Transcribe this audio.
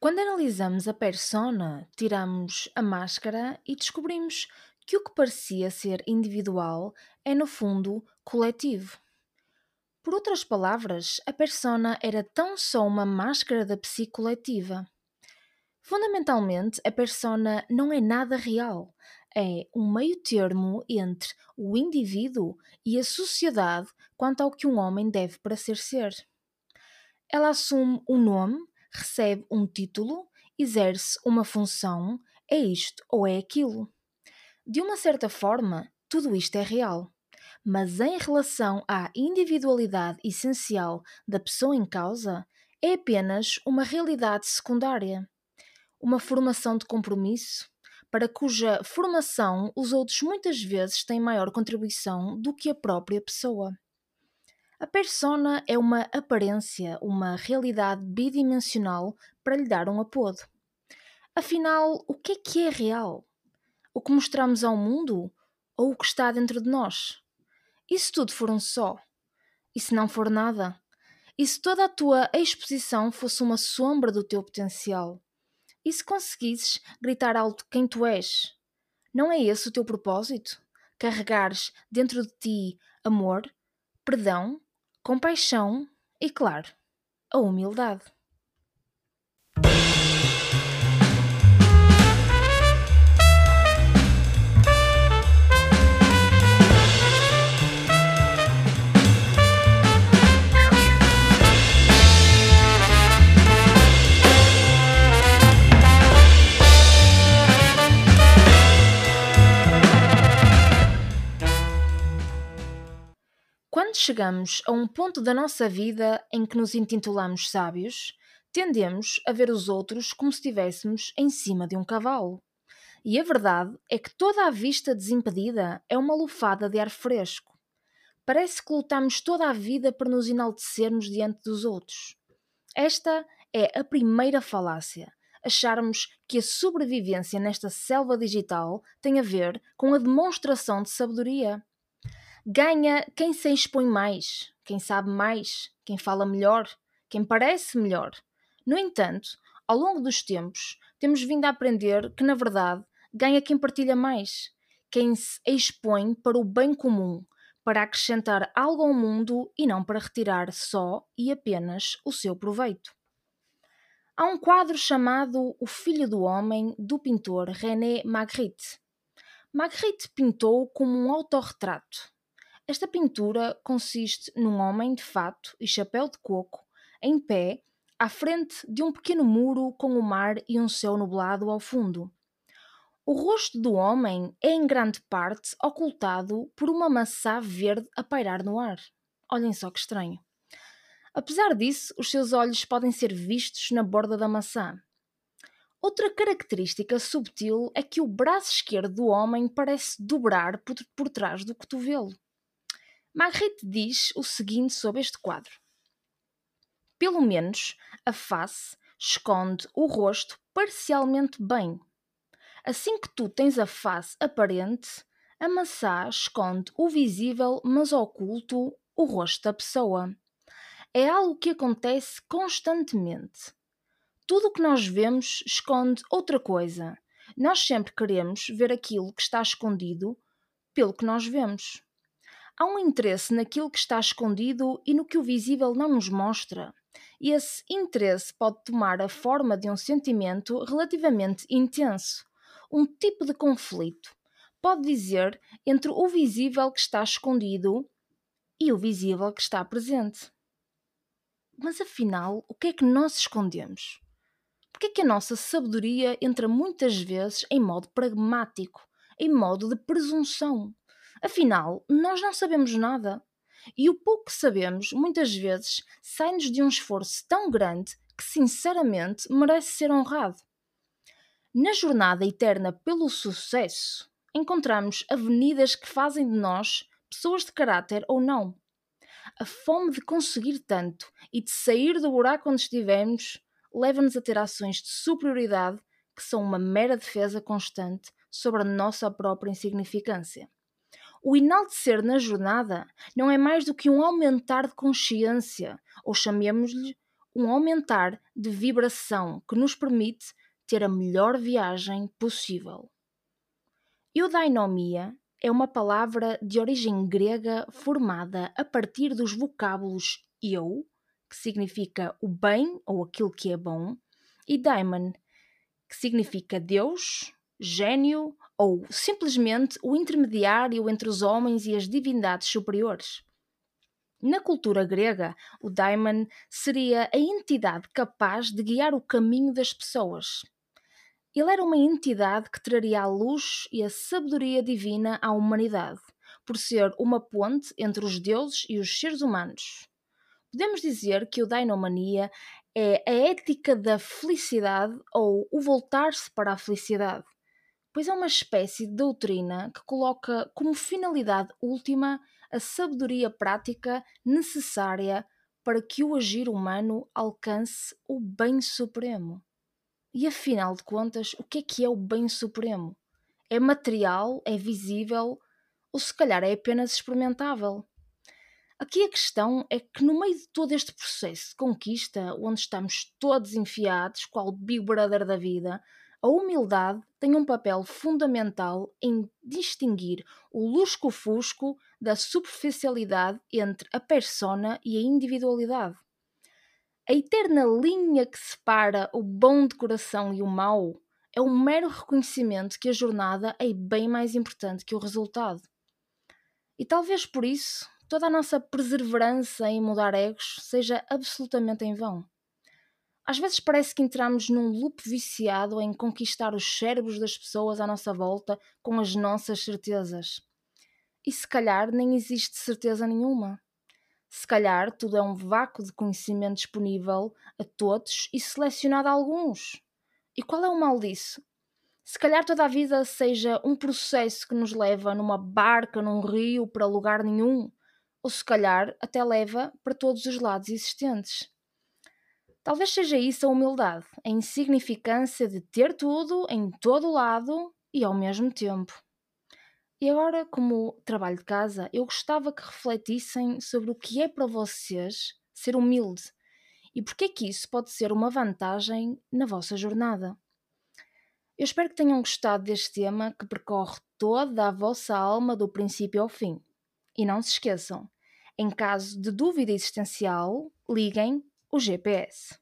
Quando analisamos a persona, tiramos a máscara e descobrimos que o que parecia ser individual é, no fundo, coletivo. Por outras palavras, a persona era tão só uma máscara da psique coletiva. Fundamentalmente, a persona não é nada real, é um meio-termo entre o indivíduo e a sociedade quanto ao que um homem deve para ser ser. Ela assume um nome, recebe um título, exerce uma função, é isto ou é aquilo. De uma certa forma, tudo isto é real. Mas em relação à individualidade essencial da pessoa em causa, é apenas uma realidade secundária. Uma formação de compromisso, para cuja formação os outros muitas vezes têm maior contribuição do que a própria pessoa. A persona é uma aparência, uma realidade bidimensional para lhe dar um apodo. Afinal, o que é que é real? O que mostramos ao mundo ou o que está dentro de nós? E se tudo for um só? E se não for nada? E se toda a tua exposição fosse uma sombra do teu potencial? E se conseguisses gritar alto quem tu és? Não é esse o teu propósito? Carregares dentro de ti amor, perdão compaixão e, claro, a humildade. Chegamos a um ponto da nossa vida em que nos intitulamos sábios, tendemos a ver os outros como se estivéssemos em cima de um cavalo. E a verdade é que toda a vista desimpedida é uma lufada de ar fresco. Parece que lutamos toda a vida para nos enaltecermos diante dos outros. Esta é a primeira falácia. Acharmos que a sobrevivência nesta selva digital tem a ver com a demonstração de sabedoria Ganha quem se expõe mais, quem sabe mais, quem fala melhor, quem parece melhor. No entanto, ao longo dos tempos, temos vindo a aprender que, na verdade, ganha quem partilha mais, quem se expõe para o bem comum, para acrescentar algo ao mundo e não para retirar só e apenas o seu proveito. Há um quadro chamado O Filho do Homem, do pintor René Magritte. Magritte pintou como um autorretrato, esta pintura consiste num homem de fato e chapéu de coco, em pé, à frente de um pequeno muro com o mar e um céu nublado ao fundo. O rosto do homem é em grande parte ocultado por uma maçã verde a pairar no ar. Olhem só que estranho. Apesar disso, os seus olhos podem ser vistos na borda da maçã. Outra característica subtil é que o braço esquerdo do homem parece dobrar por, trás do cotovelo. Magritte diz o seguinte sobre este quadro: Pelo menos a face esconde o rosto parcialmente bem. Assim que tu tens a face aparente, a maçã esconde o visível, mas oculto o rosto da pessoa. É algo que acontece constantemente. Tudo o que nós vemos esconde outra coisa. Nós sempre queremos ver aquilo que está escondido pelo que nós vemos. Há um interesse naquilo que está escondido e no que o visível não nos mostra. E esse interesse pode tomar a forma de um sentimento relativamente intenso, um tipo de conflito. Pode dizer entre o visível que está escondido e o visível que está presente. Mas afinal, o que é que nós escondemos? Por que é que a nossa sabedoria entra muitas vezes em modo pragmático, em modo de presunção? Afinal, nós não sabemos nada. E o pouco que sabemos, muitas vezes, sai-nos de um esforço tão grande que, sinceramente, merece ser honrado. Na jornada eterna pelo sucesso, encontramos avenidas que fazem de nós pessoas de caráter ou não. A fome de conseguir tanto e de sair do buraco onde estivemos leva-nos a ter ações de superioridade que são uma mera defesa constante sobre a nossa própria insignificância. O enaltecer na jornada não é mais do que um aumentar de consciência, ou chamemos-lhe um aumentar de vibração que nos permite ter a melhor viagem possível. Eudainomia é uma palavra de origem grega formada a partir dos vocábulos eu, que significa o bem ou aquilo que é bom, e daimon, que significa Deus, gênio ou simplesmente o intermediário entre os homens e as divindades superiores. Na cultura grega, o daimon seria a entidade capaz de guiar o caminho das pessoas. Ele era uma entidade que traria a luz e a sabedoria divina à humanidade, por ser uma ponte entre os deuses e os seres humanos. Podemos dizer que o Dainomania é a ética da felicidade ou o voltar-se para a felicidade, pois é uma espécie de doutrina que coloca como finalidade última a sabedoria prática necessária para que o agir humano alcance o bem supremo. E afinal de contas, o que é que é o bem supremo? É material? É visível? Ou se calhar é apenas experimentável? Aqui a questão é que, no meio de todo este processo de conquista, onde estamos todos enfiados, qual Big Brother da vida, a humildade tem um papel fundamental em distinguir o lusco-fusco da superficialidade entre a persona e a individualidade. A eterna linha que separa o bom de coração e o mau é um mero reconhecimento que a jornada é bem mais importante que o resultado. E talvez por isso toda a nossa perseverança em mudar egos seja absolutamente em vão. Às vezes parece que entramos num loop viciado em conquistar os cérebros das pessoas à nossa volta com as nossas certezas. E se calhar nem existe certeza nenhuma. Se calhar tudo é um vácuo de conhecimento disponível a todos e selecionado a alguns. E qual é o mal disso? Se calhar toda a vida seja um processo que nos leva numa barca, num rio, para lugar nenhum, ou se calhar até leva para todos os lados existentes. Talvez seja isso a humildade, a insignificância de ter tudo em todo lado e ao mesmo tempo. E agora, como trabalho de casa, eu gostava que refletissem sobre o que é para vocês ser humilde e porque é que isso pode ser uma vantagem na vossa jornada. Eu espero que tenham gostado deste tema que percorre toda a vossa alma do princípio ao fim. E não se esqueçam, em caso de dúvida existencial, liguem o GPS.